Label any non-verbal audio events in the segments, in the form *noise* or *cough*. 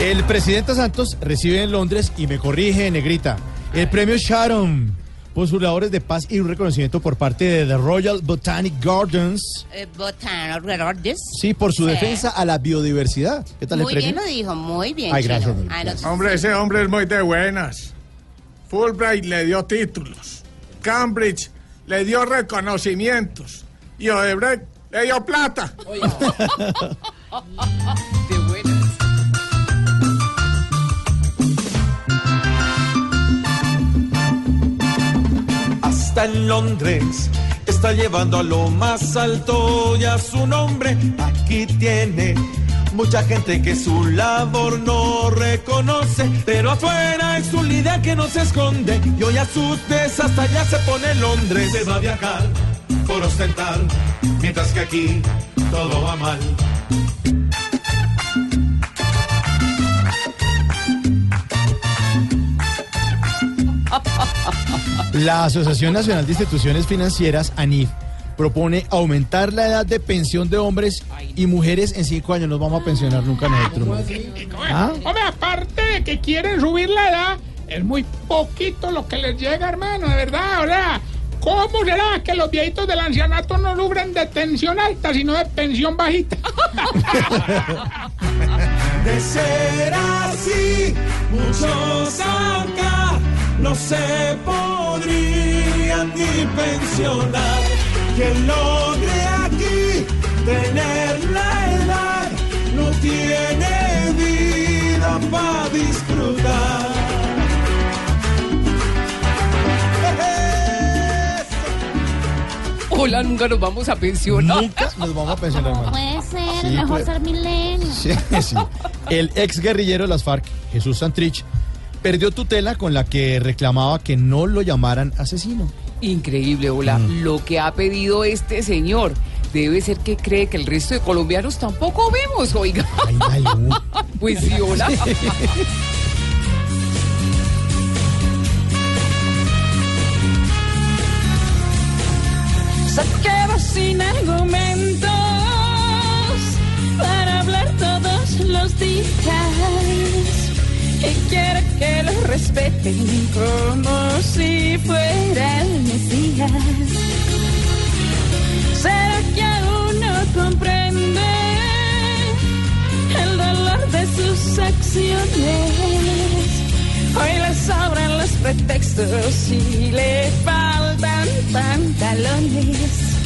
El presidente Santos recibe en Londres y me corrige, negrita, el premio Sharon por sus labores de paz y un reconocimiento por parte de The Royal Botanic Gardens. Eh, Botano Gardens. Sí, por su Sí. defensa a la biodiversidad. ¿Qué tal Muy el bien premio? lo dijo, muy bien. Ay, gracias, Ah. Hombre, ese hombre es muy de buenas. Fulbright le dio títulos. Cambridge le dio reconocimientos. Y Odebrecht le dio plata. *laughs* *laughs* en Londres está llevando a lo más alto ya su nombre. Aquí tiene mucha gente que su labor no reconoce, pero afuera es un líder que no se esconde y hoy a sus hasta allá se pone Londres. Se va a viajar por ostentar, mientras que aquí todo va mal. La Asociación Nacional de Instituciones Financieras, ANIF, propone aumentar la edad de pensión de hombres y mujeres en cinco años. Nos vamos a pensionar nunca nosotros. ¿Ah? Hombre, aparte de que quieren subir la edad, es muy poquito lo que les llega, hermano, de verdad. O sea, ¿cómo será que los viejitos del ancianato no sufren de tensión alta, sino de pensión bajita? *laughs* De ser así, muchos acá no se podrían ni pensionar. Quien logre aquí tener la edad no tiene vida para disfrutar. Hola, nunca nos vamos a pensionar. Nunca nos vamos a pensionar, hermano. Puede ser, Sí, mejor puede. ser milenio. Sí, sí. El ex guerrillero de las FARC, Jesús Santrich, perdió tutela con la que reclamaba que no lo llamaran asesino. Increíble, hola. Lo que ha pedido este señor debe ser que cree que el resto de colombianos tampoco vemos, oiga. Ay, Malú. *laughs* Pues sí, hola. Se quedó sin argumentos para hablar todos los días. Quiere que lo respeten como si fuera el Mesías. ¿Será que aún no comprende el dolor de sus acciones? Hoy le sobran los pretextos y le faltan pantalones.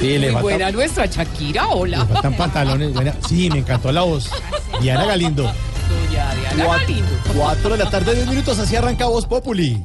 Sí, le Muy falta- buena nuestra Shakira, hola. le faltan pantalones. Buena. Sí, me encantó la voz. Diana Galindo. Doña Diana Cuatro, Galindo. cuatro de la tarde, diez minutos, así arranca Voz Populi.